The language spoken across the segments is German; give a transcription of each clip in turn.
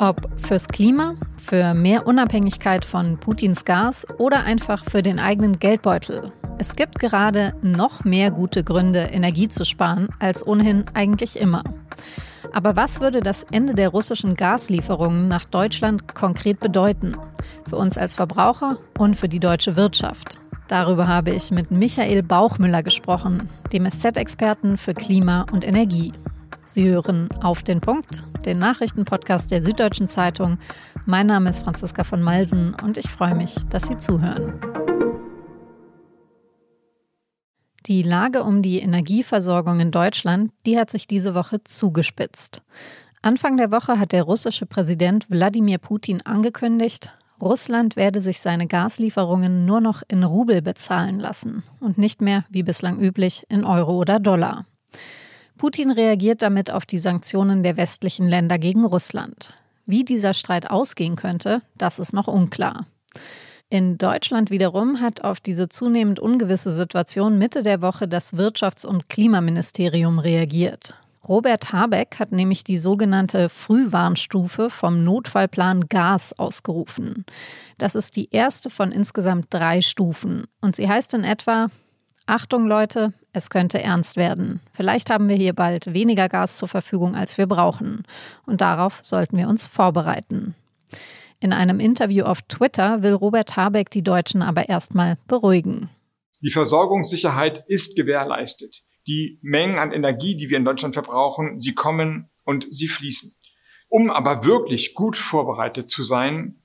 Ob fürs Klima, für mehr Unabhängigkeit von Putins Gas oder einfach für den eigenen Geldbeutel. Es gibt gerade noch mehr gute Gründe, Energie zu sparen, als ohnehin eigentlich immer. Aber was würde das Ende der russischen Gaslieferungen nach Deutschland konkret bedeuten? Für uns als Verbraucher und für die deutsche Wirtschaft. Darüber habe ich mit Michael Bauchmüller gesprochen, dem SZ-Experten für Klima und Energie. Sie hören auf den Punkt, den Nachrichtenpodcast der Süddeutschen Zeitung. Mein Name ist Franziska von Malsen und ich freue mich, dass Sie zuhören. Die Lage um die Energieversorgung in Deutschland, die hat sich diese Woche zugespitzt. Anfang der Woche hat der russische Präsident Wladimir Putin angekündigt, Russland werde sich seine Gaslieferungen nur noch in Rubel bezahlen lassen und nicht mehr, wie bislang üblich, in Euro oder Dollar. Putin reagiert damit auf die Sanktionen der westlichen Länder gegen Russland. Wie dieser Streit ausgehen könnte, das ist noch unklar. In Deutschland wiederum hat auf diese zunehmend ungewisse Situation Mitte der Woche das Wirtschafts- und Klimaministerium reagiert. Robert Habeck hat nämlich die sogenannte Frühwarnstufe vom Notfallplan Gas ausgerufen. Das ist die erste von insgesamt drei Stufen und sie heißt in etwa Achtung Leute, es könnte ernst werden. Vielleicht haben wir hier bald weniger Gas zur Verfügung, als wir brauchen. Und darauf sollten wir uns vorbereiten. In einem Interview auf Twitter will Robert Habeck die Deutschen aber erstmal beruhigen. Die Versorgungssicherheit ist gewährleistet. Die Mengen an Energie, die wir in Deutschland verbrauchen, sie kommen und sie fließen. Um aber wirklich gut vorbereitet zu sein,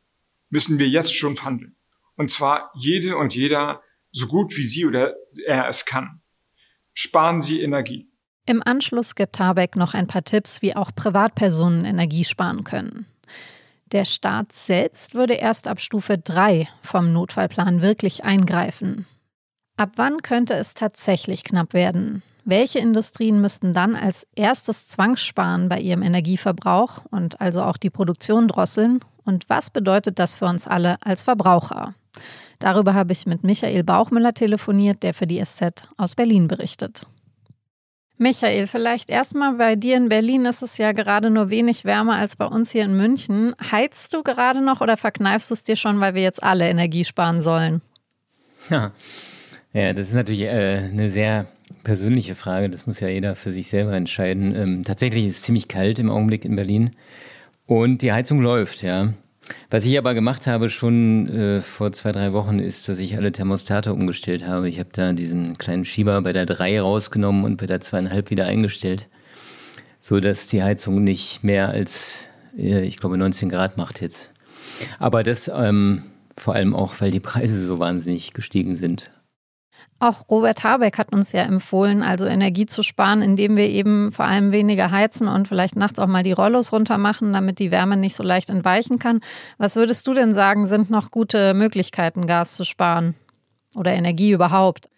müssen wir jetzt schon handeln. Und zwar jede und jeder so gut wie sie oder er es kann sparen Sie Energie. Im Anschluss gibt Habeck noch ein paar Tipps, wie auch Privatpersonen Energie sparen können. Der Staat selbst würde erst ab Stufe 3 vom Notfallplan wirklich eingreifen. Ab wann könnte es tatsächlich knapp werden? Welche Industrien müssten dann als erstes Zwangssparen bei ihrem Energieverbrauch und also auch die Produktion drosseln? Und was bedeutet das für uns alle als Verbraucher? Darüber habe ich mit Michael Bauchmüller telefoniert, der für die SZ aus Berlin berichtet. Michael, vielleicht erstmal bei dir in Berlin ist es ja gerade nur wenig wärmer als bei uns hier in München. Heizt du gerade noch oder verkneifst du es dir schon, weil wir jetzt alle Energie sparen sollen? Ja, ja das ist natürlich äh, eine sehr persönliche Frage. Das muss ja jeder für sich selber entscheiden. Ähm, tatsächlich ist es ziemlich kalt im Augenblick in Berlin und die Heizung läuft, ja. Was ich aber gemacht habe schon äh, vor zwei, drei Wochen ist, dass ich alle Thermostate umgestellt habe. Ich habe da diesen kleinen Schieber bei der 3 rausgenommen und bei der 2,5 wieder eingestellt, so dass die Heizung nicht mehr als, äh, ich glaube, 19 Grad macht jetzt. Aber das ähm, vor allem auch, weil die Preise so wahnsinnig gestiegen sind. Auch Robert Habeck hat uns ja empfohlen, also Energie zu sparen, indem wir eben vor allem weniger heizen und vielleicht nachts auch mal die Rollos runter machen, damit die Wärme nicht so leicht entweichen kann. Was würdest du denn sagen, sind noch gute Möglichkeiten, Gas zu sparen oder Energie überhaupt?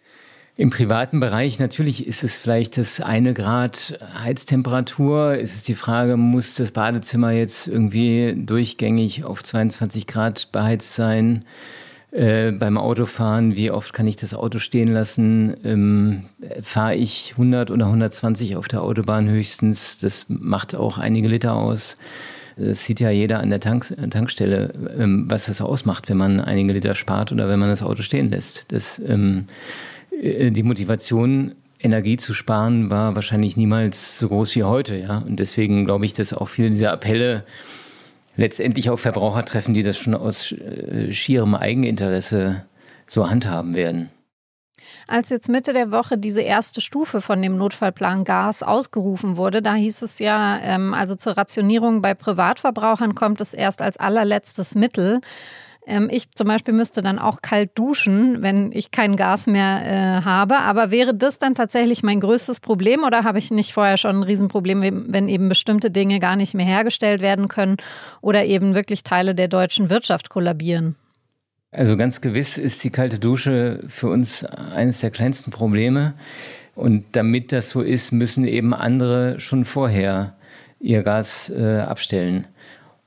Im privaten Bereich natürlich ist es vielleicht das eine Grad Heiztemperatur. Ist es die Frage, muss das Badezimmer jetzt irgendwie durchgängig auf 22 Grad beheizt sein? Äh, beim Autofahren, wie oft kann ich das Auto stehen lassen? Ähm, Fahre ich 100 oder 120 auf der Autobahn höchstens? Das macht auch einige Liter aus. Das sieht ja jeder an der Tank Tankstelle, ähm, was das ausmacht, wenn man einige Liter spart oder wenn man das Auto stehen lässt. Das, ähm, äh, die Motivation, Energie zu sparen, war wahrscheinlich niemals so groß wie heute. Ja? Und deswegen glaube ich, dass auch viele dieser Appelle letztendlich auch Verbraucher treffen, die das schon aus äh, schierem Eigeninteresse so handhaben werden. Als jetzt Mitte der Woche diese erste Stufe von dem Notfallplan Gas ausgerufen wurde, da hieß es ja, ähm, also zur Rationierung bei Privatverbrauchern kommt es erst als allerletztes Mittel. Ähm, ich zum Beispiel müsste dann auch kalt duschen, wenn ich kein Gas mehr äh, habe. Aber wäre das dann tatsächlich mein größtes Problem oder habe ich nicht vorher schon ein Riesenproblem, wenn eben bestimmte Dinge gar nicht mehr hergestellt werden können oder eben wirklich Teile der deutschen Wirtschaft kollabieren? Also ganz gewiss ist die kalte Dusche für uns eines der kleinsten Probleme. Und damit das so ist, müssen eben andere schon vorher ihr Gas äh, abstellen.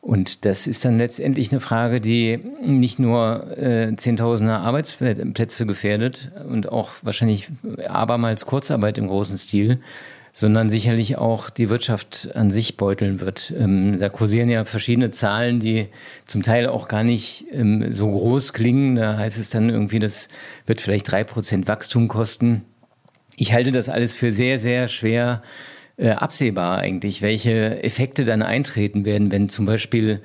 Und das ist dann letztendlich eine Frage, die nicht nur äh, Zehntausende Arbeitsplätze gefährdet und auch wahrscheinlich abermals Kurzarbeit im großen Stil, sondern sicherlich auch die Wirtschaft an sich beuteln wird. Ähm, da kursieren ja verschiedene Zahlen, die zum Teil auch gar nicht ähm, so groß klingen. Da heißt es dann irgendwie, das wird vielleicht drei Prozent Wachstum kosten. Ich halte das alles für sehr, sehr schwer äh, absehbar eigentlich, welche Effekte dann eintreten werden, wenn zum Beispiel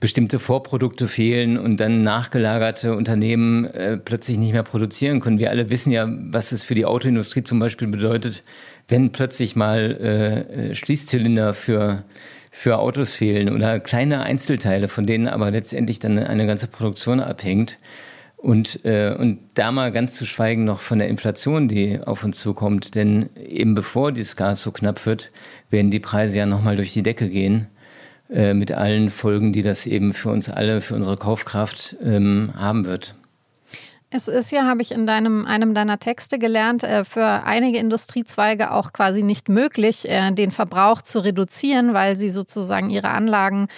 bestimmte Vorprodukte fehlen und dann nachgelagerte Unternehmen äh, plötzlich nicht mehr produzieren können. Wir alle wissen ja, was es für die Autoindustrie zum Beispiel bedeutet, wenn plötzlich mal äh, Schließzylinder für, für Autos fehlen oder kleine Einzelteile, von denen aber letztendlich dann eine ganze Produktion abhängt. Und, äh, und da mal ganz zu schweigen noch von der Inflation, die auf uns zukommt. Denn eben bevor dieses Gas so knapp wird, werden die Preise ja nochmal durch die Decke gehen. Äh, mit allen Folgen, die das eben für uns alle, für unsere Kaufkraft ähm, haben wird. Es ist ja, habe ich in deinem, einem deiner Texte gelernt, äh, für einige Industriezweige auch quasi nicht möglich, äh, den Verbrauch zu reduzieren, weil sie sozusagen ihre Anlagen,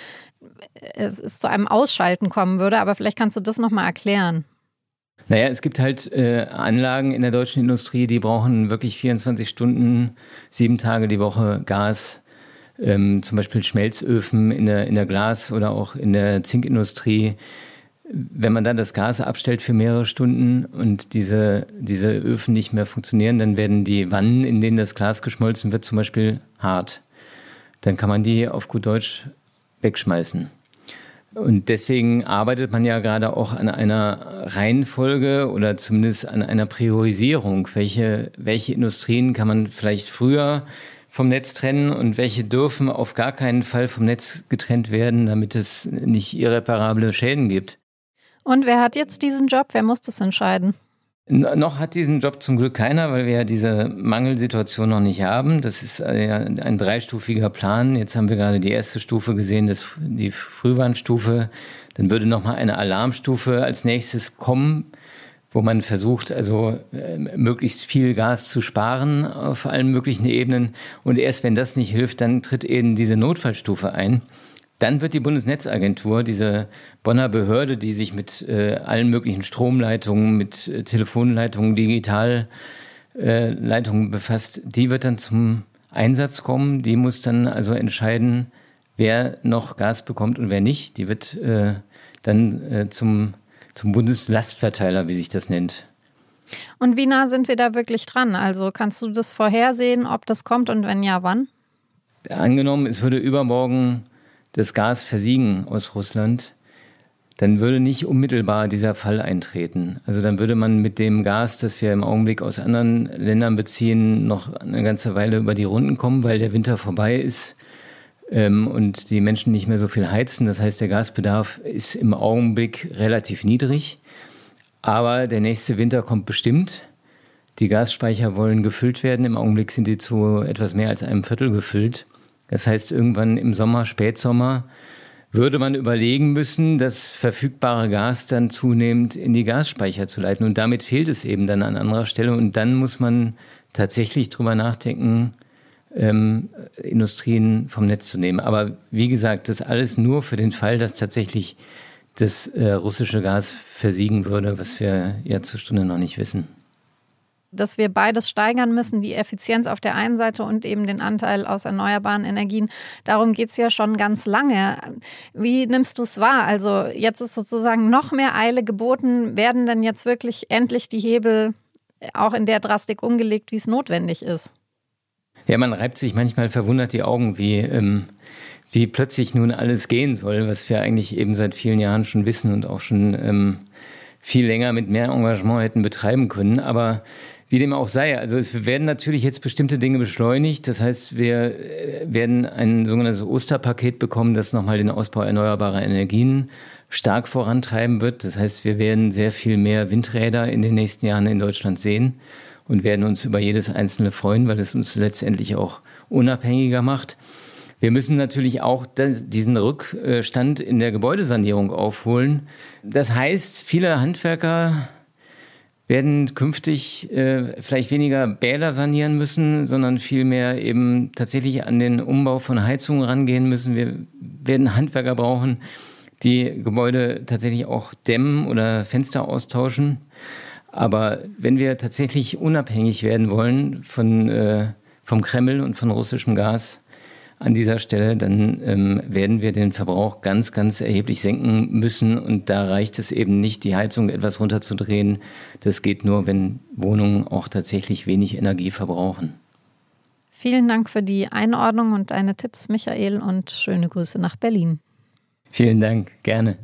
es ist zu einem Ausschalten kommen würde. Aber vielleicht kannst du das nochmal erklären. Naja, es gibt halt äh, Anlagen in der deutschen Industrie, die brauchen wirklich 24 Stunden, sieben Tage die Woche Gas ähm, zum Beispiel Schmelzöfen in der, in der Glas- oder auch in der Zinkindustrie. Wenn man dann das Gas abstellt für mehrere Stunden und diese, diese Öfen nicht mehr funktionieren, dann werden die Wannen, in denen das Glas geschmolzen wird, zum Beispiel hart. Dann kann man die auf gut Deutsch wegschmeißen. Und deswegen arbeitet man ja gerade auch an einer Reihenfolge oder zumindest an einer Priorisierung. Welche, welche Industrien kann man vielleicht früher vom Netz trennen und welche dürfen auf gar keinen Fall vom Netz getrennt werden, damit es nicht irreparable Schäden gibt. Und wer hat jetzt diesen Job? Wer muss das entscheiden? Noch hat diesen Job zum Glück keiner, weil wir ja diese Mangelsituation noch nicht haben. Das ist äh, ja ein dreistufiger Plan. Jetzt haben wir gerade die erste Stufe gesehen, das, die Frühwarnstufe. Dann würde noch mal eine Alarmstufe als nächstes kommen wo man versucht, also äh, möglichst viel Gas zu sparen auf allen möglichen Ebenen. Und erst wenn das nicht hilft, dann tritt eben diese Notfallstufe ein. Dann wird die Bundesnetzagentur, diese Bonner Behörde, die sich mit äh, allen möglichen Stromleitungen, mit äh, Telefonleitungen, Digitalleitungen äh, befasst, die wird dann zum Einsatz kommen. Die muss dann also entscheiden, wer noch Gas bekommt und wer nicht. Die wird äh, dann äh, zum zum Bundeslastverteiler, wie sich das nennt. Und wie nah sind wir da wirklich dran? Also kannst du das vorhersehen, ob das kommt und wenn ja, wann? Angenommen, es würde übermorgen das Gas versiegen aus Russland, dann würde nicht unmittelbar dieser Fall eintreten. Also dann würde man mit dem Gas, das wir im Augenblick aus anderen Ländern beziehen, noch eine ganze Weile über die Runden kommen, weil der Winter vorbei ist ähm, und die Menschen nicht mehr so viel heizen. Das heißt, der Gasbedarf ist im Augenblick relativ niedrig. Aber der nächste Winter kommt bestimmt. Die Gasspeicher wollen gefüllt werden. Im Augenblick sind die zu etwas mehr als einem Viertel gefüllt. Das heißt, irgendwann im Sommer, Spätsommer, würde man überlegen müssen, das verfügbare Gas dann zunehmend in die Gasspeicher zu leiten. Und damit fehlt es eben dann an anderer Stelle. Und dann muss man tatsächlich drüber nachdenken, ähm, Industrien vom Netz zu nehmen. Aber wie gesagt, das alles nur für den Fall, dass tatsächlich das äh, russische Gas versiegen würde, was wir ja zur Stunde noch nicht wissen. Dass wir beides steigern müssen, die Effizienz auf der einen Seite und eben den Anteil aus erneuerbaren Energien. Darum geht es ja schon ganz lange. Wie nimmst du es wahr? Also jetzt ist sozusagen noch mehr Eile geboten. Werden denn jetzt wirklich endlich die Hebel auch in der Drastik umgelegt, wie es notwendig ist? Ja, man reibt sich manchmal verwundert die Augen, wie, ähm, wie plötzlich nun alles gehen soll, was wir eigentlich eben seit vielen Jahren schon wissen und auch schon ähm, viel länger mit mehr Engagement hätten betreiben können. Aber wie dem auch sei, also es werden natürlich jetzt bestimmte Dinge beschleunigt. Das heißt, wir äh, werden ein sogenanntes Osterpaket bekommen, das nochmal den Ausbau erneuerbarer Energien stark vorantreiben wird. Das heißt, wir werden sehr viel mehr Windräder in den nächsten Jahren in Deutschland sehen und werden uns über jedes einzelne freuen, weil es uns letztendlich auch unabhängiger macht. Wir müssen natürlich auch diesen Rückstand in der Gebäudesanierung aufholen. Das heißt, viele Handwerker werden künftig äh, vielleicht weniger Bäder sanieren müssen, sondern vielmehr eben tatsächlich an den Umbau von Heizungen rangehen müssen. Wir werden Handwerker brauchen, die Gebäude tatsächlich auch dämmen oder Fenster austauschen. Aber wenn wir tatsächlich unabhängig werden wollen von, äh, vom Kreml und von russischem Gas an dieser Stelle, dann ähm, werden wir den Verbrauch ganz, ganz erheblich senken müssen. Und da reicht es eben nicht, die Heizung etwas runterzudrehen. Das geht nur, wenn Wohnungen auch tatsächlich wenig Energie verbrauchen. Vielen Dank für die Einordnung und deine Tipps, Michael, und schöne Grüße nach Berlin. Vielen Dank, gerne.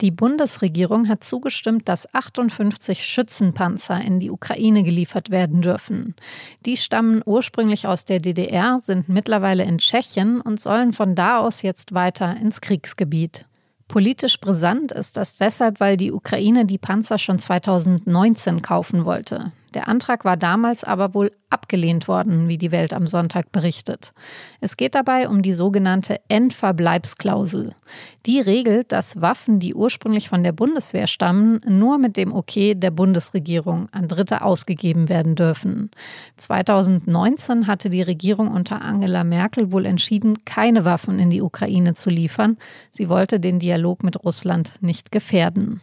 Die Bundesregierung hat zugestimmt, dass 58 Schützenpanzer in die Ukraine geliefert werden dürfen. Die stammen ursprünglich aus der DDR, sind mittlerweile in Tschechien und sollen von da aus jetzt weiter ins Kriegsgebiet. Politisch brisant ist das deshalb, weil die Ukraine die Panzer schon 2019 kaufen wollte. Der Antrag war damals aber wohl abgelehnt worden, wie die Welt am Sonntag berichtet. Es geht dabei um die sogenannte Endverbleibsklausel. Die regelt, dass Waffen, die ursprünglich von der Bundeswehr stammen, nur mit dem Okay der Bundesregierung an Dritte ausgegeben werden dürfen. 2019 hatte die Regierung unter Angela Merkel wohl entschieden, keine Waffen in die Ukraine zu liefern. Sie wollte den Dialog mit Russland nicht gefährden.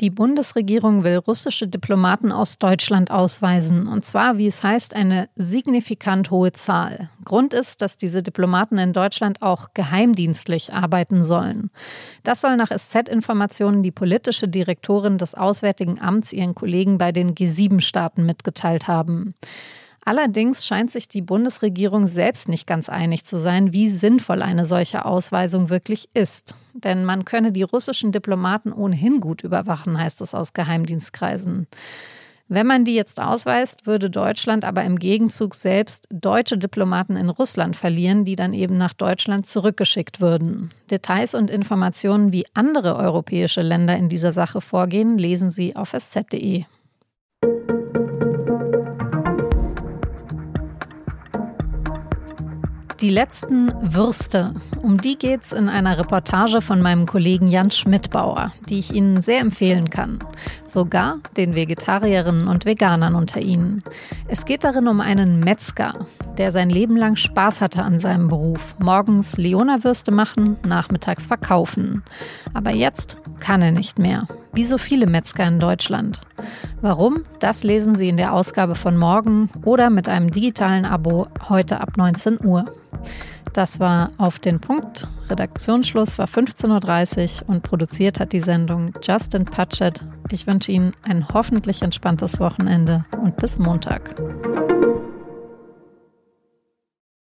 Die Bundesregierung will russische Diplomaten aus Deutschland ausweisen, und zwar, wie es heißt, eine signifikant hohe Zahl. Grund ist, dass diese Diplomaten in Deutschland auch geheimdienstlich arbeiten sollen. Das soll nach SZ-Informationen die politische Direktorin des Auswärtigen Amts ihren Kollegen bei den G7-Staaten mitgeteilt haben. Allerdings scheint sich die Bundesregierung selbst nicht ganz einig zu sein, wie sinnvoll eine solche Ausweisung wirklich ist. Denn man könne die russischen Diplomaten ohnehin gut überwachen, heißt es aus Geheimdienstkreisen. Wenn man die jetzt ausweist, würde Deutschland aber im Gegenzug selbst deutsche Diplomaten in Russland verlieren, die dann eben nach Deutschland zurückgeschickt würden. Details und Informationen, wie andere europäische Länder in dieser Sache vorgehen, lesen Sie auf sz.de. Die letzten Würste, um die geht es in einer Reportage von meinem Kollegen Jan Schmidbauer, die ich Ihnen sehr empfehlen kann. Sogar den Vegetarierinnen und Veganern unter Ihnen. Es geht darin um einen Metzger, der sein Leben lang Spaß hatte an seinem Beruf. Morgens Leona-Würste machen, nachmittags verkaufen. Aber jetzt kann er nicht mehr. Wie so viele Metzger in Deutschland. Warum? Das lesen Sie in der Ausgabe von morgen oder mit einem digitalen Abo heute ab 19 Uhr. Das war auf den Punkt. Redaktionsschluss war 15.30 Uhr und produziert hat die Sendung Justin Patchett. Ich wünsche Ihnen ein hoffentlich entspanntes Wochenende und bis Montag.